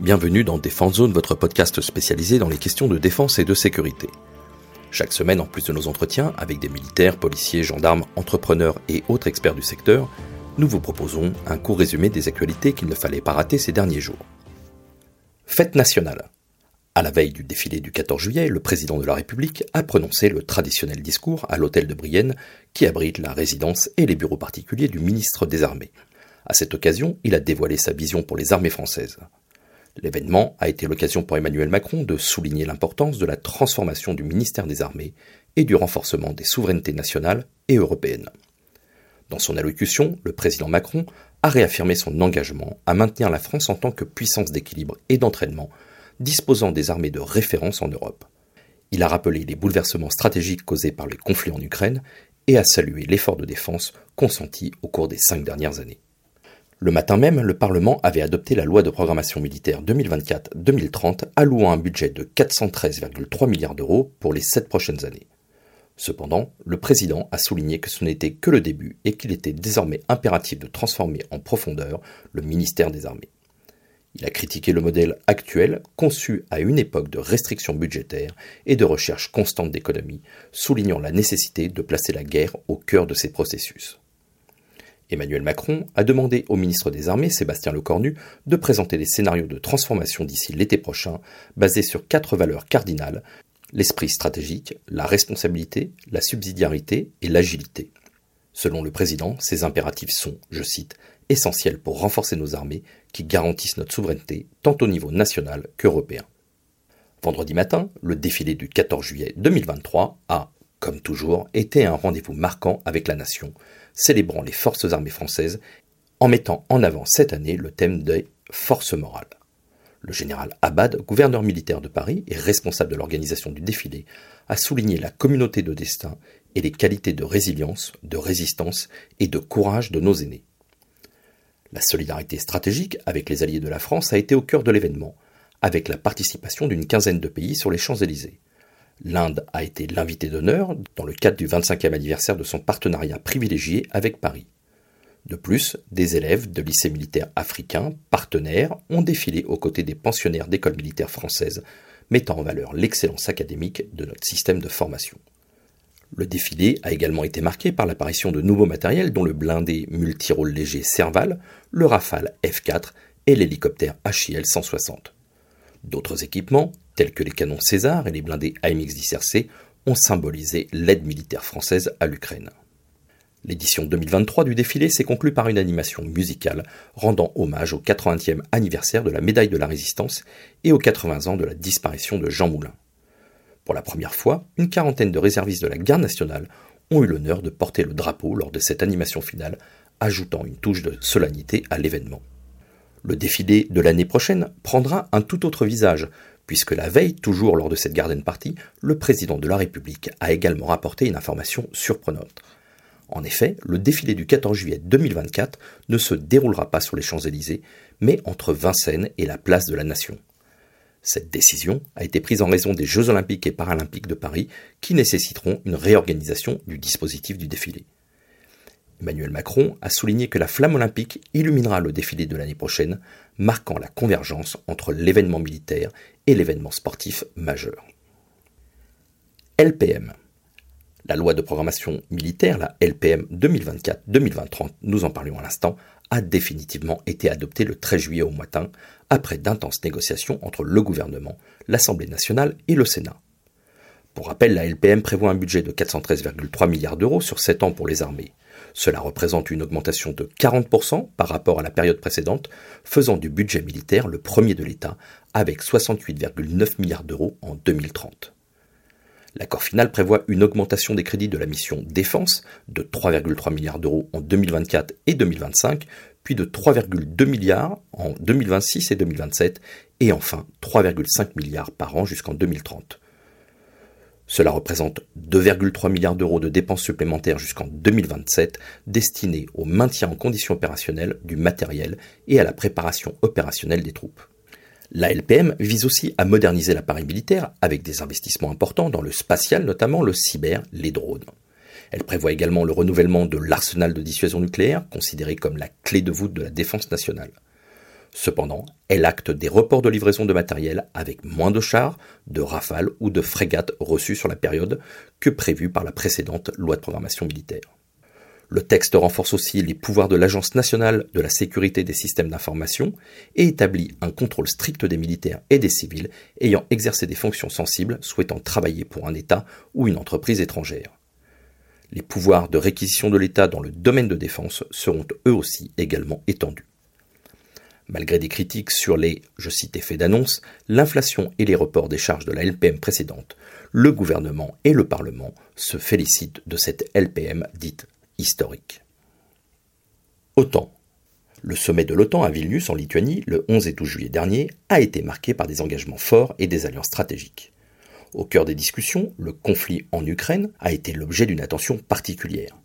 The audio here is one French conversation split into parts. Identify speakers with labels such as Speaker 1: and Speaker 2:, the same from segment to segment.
Speaker 1: Bienvenue dans Défense Zone, votre podcast spécialisé dans les questions de défense et de sécurité. Chaque semaine, en plus de nos entretiens avec des militaires, policiers, gendarmes, entrepreneurs et autres experts du secteur, nous vous proposons un court résumé des actualités qu'il ne fallait pas rater ces derniers jours. Fête nationale. À la veille du défilé du 14 juillet, le président de la République a prononcé le traditionnel discours à l'hôtel de Brienne, qui abrite la résidence et les bureaux particuliers du ministre des Armées. À cette occasion, il a dévoilé sa vision pour les armées françaises. L'événement a été l'occasion pour Emmanuel Macron de souligner l'importance de la transformation du ministère des Armées et du renforcement des souverainetés nationales et européennes. Dans son allocution, le président Macron a réaffirmé son engagement à maintenir la France en tant que puissance d'équilibre et d'entraînement disposant des armées de référence en Europe. Il a rappelé les bouleversements stratégiques causés par les conflits en Ukraine et a salué l'effort de défense consenti au cours des cinq dernières années. Le matin même, le Parlement avait adopté la loi de programmation militaire 2024-2030 allouant un budget de 413,3 milliards d'euros pour les sept prochaines années. Cependant, le président a souligné que ce n'était que le début et qu'il était désormais impératif de transformer en profondeur le ministère des Armées. Il a critiqué le modèle actuel, conçu à une époque de restrictions budgétaires et de recherche constante d'économie, soulignant la nécessité de placer la guerre au cœur de ces processus. Emmanuel Macron a demandé au ministre des Armées, Sébastien Lecornu, de présenter des scénarios de transformation d'ici l'été prochain, basés sur quatre valeurs cardinales l'esprit stratégique, la responsabilité, la subsidiarité et l'agilité. Selon le président, ces impératifs sont, je cite, essentiels pour renforcer nos armées qui garantissent notre souveraineté tant au niveau national qu'européen. Vendredi matin, le défilé du 14 juillet 2023 a, comme toujours, été un rendez-vous marquant avec la nation, célébrant les forces armées françaises en mettant en avant cette année le thème des forces morales. Le général Abad, gouverneur militaire de Paris et responsable de l'organisation du défilé, a souligné la communauté de destin et les qualités de résilience, de résistance et de courage de nos aînés. La solidarité stratégique avec les alliés de la France a été au cœur de l'événement, avec la participation d'une quinzaine de pays sur les Champs-Élysées. L'Inde a été l'invité d'honneur dans le cadre du 25e anniversaire de son partenariat privilégié avec Paris. De plus, des élèves de lycées militaires africains, partenaires, ont défilé aux côtés des pensionnaires d'écoles militaires françaises, mettant en valeur l'excellence académique de notre système de formation. Le défilé a également été marqué par l'apparition de nouveaux matériels dont le blindé multirôle léger Serval, le Rafale F4 et l'hélicoptère HIL 160. D'autres équipements, tels que les canons César et les blindés AMX-10RC, ont symbolisé l'aide militaire française à l'Ukraine. L'édition 2023 du défilé s'est conclue par une animation musicale rendant hommage au 80e anniversaire de la médaille de la Résistance et aux 80 ans de la disparition de Jean Moulin. Pour la première fois, une quarantaine de réservistes de la garde nationale ont eu l'honneur de porter le drapeau lors de cette animation finale, ajoutant une touche de solennité à l'événement. Le défilé de l'année prochaine prendra un tout autre visage, puisque la veille, toujours lors de cette garden party, le président de la République a également rapporté une information surprenante. En effet, le défilé du 14 juillet 2024 ne se déroulera pas sur les Champs-Élysées, mais entre Vincennes et la place de la Nation. Cette décision a été prise en raison des Jeux olympiques et paralympiques de Paris qui nécessiteront une réorganisation du dispositif du défilé. Emmanuel Macron a souligné que la flamme olympique illuminera le défilé de l'année prochaine, marquant la convergence entre l'événement militaire et l'événement sportif majeur. LPM. La loi de programmation militaire, la LPM 2024-2030, nous en parlions à l'instant, a définitivement été adoptée le 13 juillet au matin, après d'intenses négociations entre le gouvernement, l'Assemblée nationale et le Sénat. Pour rappel, la LPM prévoit un budget de 413,3 milliards d'euros sur 7 ans pour les armées. Cela représente une augmentation de 40% par rapport à la période précédente, faisant du budget militaire le premier de l'État, avec 68,9 milliards d'euros en 2030. L'accord final prévoit une augmentation des crédits de la mission Défense de 3,3 milliards d'euros en 2024 et 2025, puis de 3,2 milliards en 2026 et 2027, et enfin 3,5 milliards par an jusqu'en 2030. Cela représente 2,3 milliards d'euros de dépenses supplémentaires jusqu'en 2027 destinées au maintien en conditions opérationnelles du matériel et à la préparation opérationnelle des troupes. La LPM vise aussi à moderniser l'appareil militaire avec des investissements importants dans le spatial, notamment le cyber, les drones. Elle prévoit également le renouvellement de l'arsenal de dissuasion nucléaire, considéré comme la clé de voûte de la défense nationale. Cependant, elle acte des reports de livraison de matériel avec moins de chars, de rafales ou de frégates reçus sur la période que prévu par la précédente loi de programmation militaire. Le texte renforce aussi les pouvoirs de l'Agence nationale de la sécurité des systèmes d'information et établit un contrôle strict des militaires et des civils ayant exercé des fonctions sensibles souhaitant travailler pour un État ou une entreprise étrangère. Les pouvoirs de réquisition de l'État dans le domaine de défense seront eux aussi également étendus. Malgré des critiques sur les, je cite, effets d'annonce, l'inflation et les reports des charges de la LPM précédente, le gouvernement et le Parlement se félicitent de cette LPM dite historique. OTAN. Le sommet de l'OTAN à Vilnius en Lituanie le 11 et 12 juillet dernier a été marqué par des engagements forts et des alliances stratégiques. Au cœur des discussions, le conflit en Ukraine a été l'objet d'une attention particulière.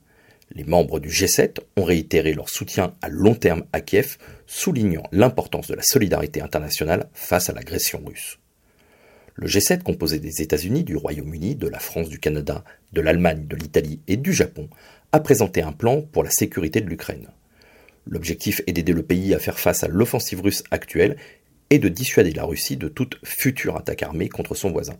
Speaker 1: Les membres du G7 ont réitéré leur soutien à long terme à Kiev, soulignant l'importance de la solidarité internationale face à l'agression russe. Le G7, composé des États-Unis, du Royaume-Uni, de la France, du Canada, de l'Allemagne, de l'Italie et du Japon, a présenté un plan pour la sécurité de l'Ukraine. L'objectif est d'aider le pays à faire face à l'offensive russe actuelle et de dissuader la Russie de toute future attaque armée contre son voisin.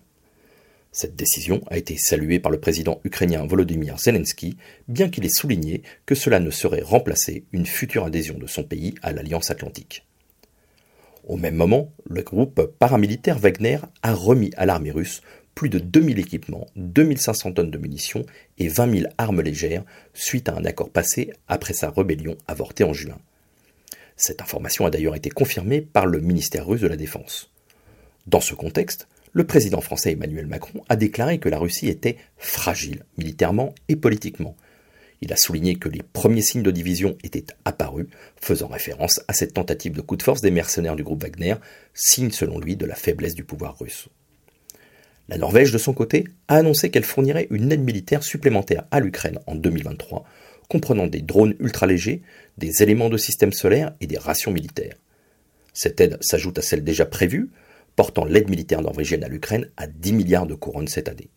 Speaker 1: Cette décision a été saluée par le président ukrainien Volodymyr Zelensky, bien qu'il ait souligné que cela ne saurait remplacer une future adhésion de son pays à l'Alliance atlantique. Au même moment, le groupe paramilitaire Wagner a remis à l'armée russe plus de 2000 équipements, 2500 tonnes de munitions et 20 000 armes légères suite à un accord passé après sa rébellion avortée en juin. Cette information a d'ailleurs été confirmée par le ministère russe de la Défense. Dans ce contexte, le président français Emmanuel Macron a déclaré que la Russie était fragile militairement et politiquement. Il a souligné que les premiers signes de division étaient apparus, faisant référence à cette tentative de coup de force des mercenaires du groupe Wagner, signe selon lui de la faiblesse du pouvoir russe. La Norvège, de son côté, a annoncé qu'elle fournirait une aide militaire supplémentaire à l'Ukraine en 2023, comprenant des drones ultra-légers, des éléments de système solaire et des rations militaires. Cette aide s'ajoute à celle déjà prévue, portant l'aide militaire norvégienne à l'Ukraine à 10 milliards de couronnes cette année.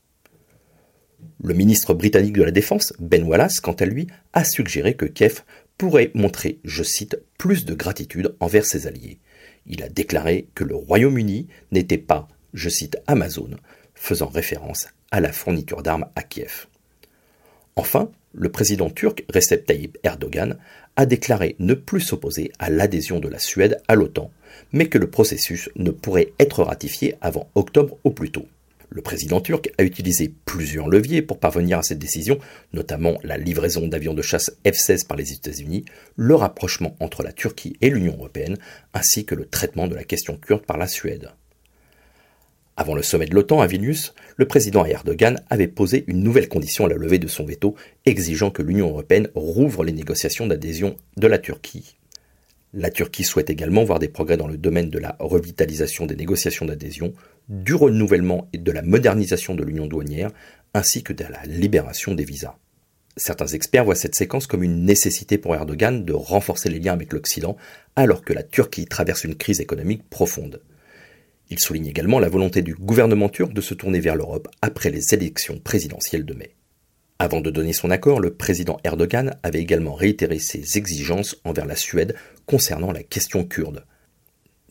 Speaker 1: Le ministre britannique de la Défense, Ben Wallace, quant à lui, a suggéré que Kiev pourrait montrer, je cite, plus de gratitude envers ses alliés. Il a déclaré que le Royaume-Uni n'était pas, je cite, Amazon, faisant référence à la fourniture d'armes à Kiev. Enfin, le président turc Recep Tayyip Erdogan a déclaré ne plus s'opposer à l'adhésion de la Suède à l'OTAN, mais que le processus ne pourrait être ratifié avant octobre au plus tôt. Le président turc a utilisé plusieurs leviers pour parvenir à cette décision, notamment la livraison d'avions de chasse F-16 par les États-Unis, le rapprochement entre la Turquie et l'Union européenne, ainsi que le traitement de la question kurde par la Suède. Avant le sommet de l'OTAN à Vilnius, le président Erdogan avait posé une nouvelle condition à la levée de son veto, exigeant que l'Union européenne rouvre les négociations d'adhésion de la Turquie. La Turquie souhaite également voir des progrès dans le domaine de la revitalisation des négociations d'adhésion, du renouvellement et de la modernisation de l'union douanière, ainsi que de la libération des visas. Certains experts voient cette séquence comme une nécessité pour Erdogan de renforcer les liens avec l'Occident, alors que la Turquie traverse une crise économique profonde. Il souligne également la volonté du gouvernement turc de se tourner vers l'Europe après les élections présidentielles de mai. Avant de donner son accord, le président Erdogan avait également réitéré ses exigences envers la Suède concernant la question kurde.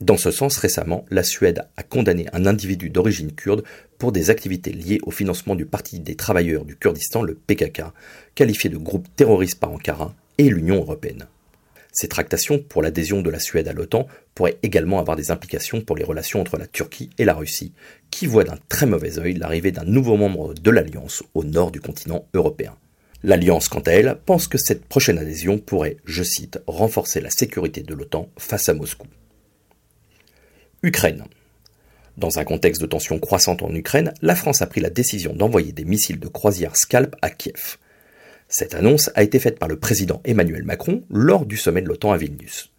Speaker 1: Dans ce sens, récemment, la Suède a condamné un individu d'origine kurde pour des activités liées au financement du Parti des travailleurs du Kurdistan, le PKK, qualifié de groupe terroriste par Ankara et l'Union européenne. Ces tractations pour l'adhésion de la Suède à l'OTAN pourraient également avoir des implications pour les relations entre la Turquie et la Russie, qui voient d'un très mauvais œil l'arrivée d'un nouveau membre de l'Alliance au nord du continent européen. L'Alliance, quant à elle, pense que cette prochaine adhésion pourrait, je cite, renforcer la sécurité de l'OTAN face à Moscou. Ukraine. Dans un contexte de tensions croissantes en Ukraine, la France a pris la décision d'envoyer des missiles de croisière Scalp à Kiev. Cette annonce a été faite par le président Emmanuel Macron lors du sommet de l'OTAN à Vilnius.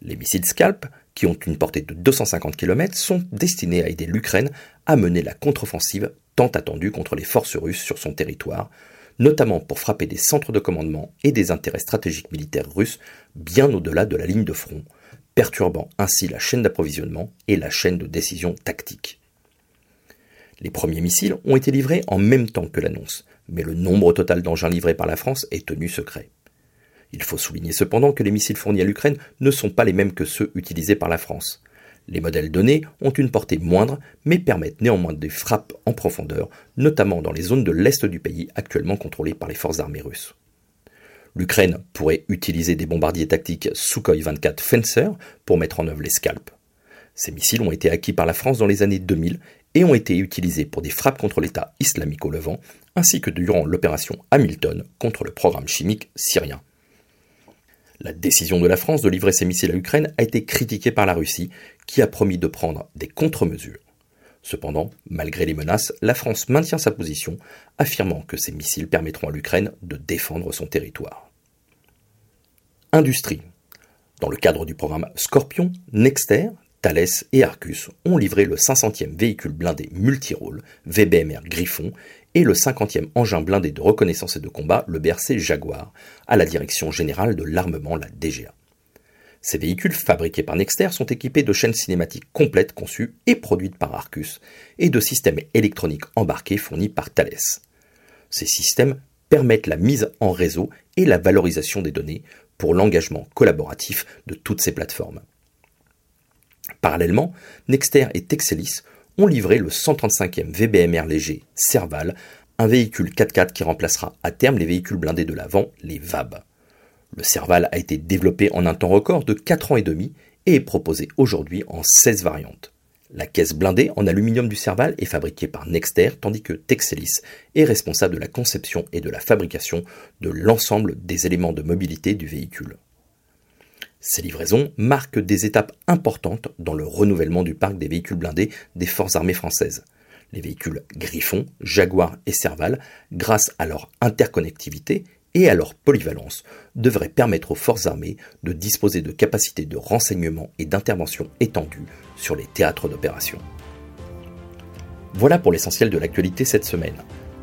Speaker 1: Les missiles Scalp, qui ont une portée de 250 km, sont destinés à aider l'Ukraine à mener la contre-offensive tant attendue contre les forces russes sur son territoire, notamment pour frapper des centres de commandement et des intérêts stratégiques militaires russes bien au-delà de la ligne de front, perturbant ainsi la chaîne d'approvisionnement et la chaîne de décision tactique. Les premiers missiles ont été livrés en même temps que l'annonce, mais le nombre total d'engins livrés par la France est tenu secret. Il faut souligner cependant que les missiles fournis à l'Ukraine ne sont pas les mêmes que ceux utilisés par la France. Les modèles donnés ont une portée moindre, mais permettent néanmoins des frappes en profondeur, notamment dans les zones de l'est du pays actuellement contrôlées par les forces armées russes. L'Ukraine pourrait utiliser des bombardiers tactiques Sukhoi 24 Fencer pour mettre en œuvre les scalps. Ces missiles ont été acquis par la France dans les années 2000 et ont été utilisés pour des frappes contre l'État islamique au Levant, ainsi que durant l'opération Hamilton contre le programme chimique syrien. La décision de la France de livrer ces missiles à l'Ukraine a été critiquée par la Russie, qui a promis de prendre des contre-mesures. Cependant, malgré les menaces, la France maintient sa position, affirmant que ces missiles permettront à l'Ukraine de défendre son territoire. Industrie. Dans le cadre du programme Scorpion, Nexter, Thales et Arcus ont livré le 500e véhicule blindé multirôle VBMR Griffon et le 50e engin blindé de reconnaissance et de combat, le BRC Jaguar, à la Direction générale de l'armement, la DGA. Ces véhicules fabriqués par Nexter sont équipés de chaînes cinématiques complètes conçues et produites par Arcus et de systèmes électroniques embarqués fournis par Thales. Ces systèmes permettent la mise en réseau et la valorisation des données pour l'engagement collaboratif de toutes ces plateformes. Parallèlement, Nexter et Texelis ont livré le 135e VBMR léger Serval, un véhicule 4x4 qui remplacera à terme les véhicules blindés de l'avant, les VAB. Le Serval a été développé en un temps record de 4 ans et demi et est proposé aujourd'hui en 16 variantes. La caisse blindée en aluminium du Serval est fabriquée par Nexter, tandis que Texelis est responsable de la conception et de la fabrication de l'ensemble des éléments de mobilité du véhicule. Ces livraisons marquent des étapes importantes dans le renouvellement du parc des véhicules blindés des forces armées françaises. Les véhicules Griffon, Jaguar et Serval, grâce à leur interconnectivité et à leur polyvalence, devraient permettre aux forces armées de disposer de capacités de renseignement et d'intervention étendues sur les théâtres d'opération. Voilà pour l'essentiel de l'actualité cette semaine.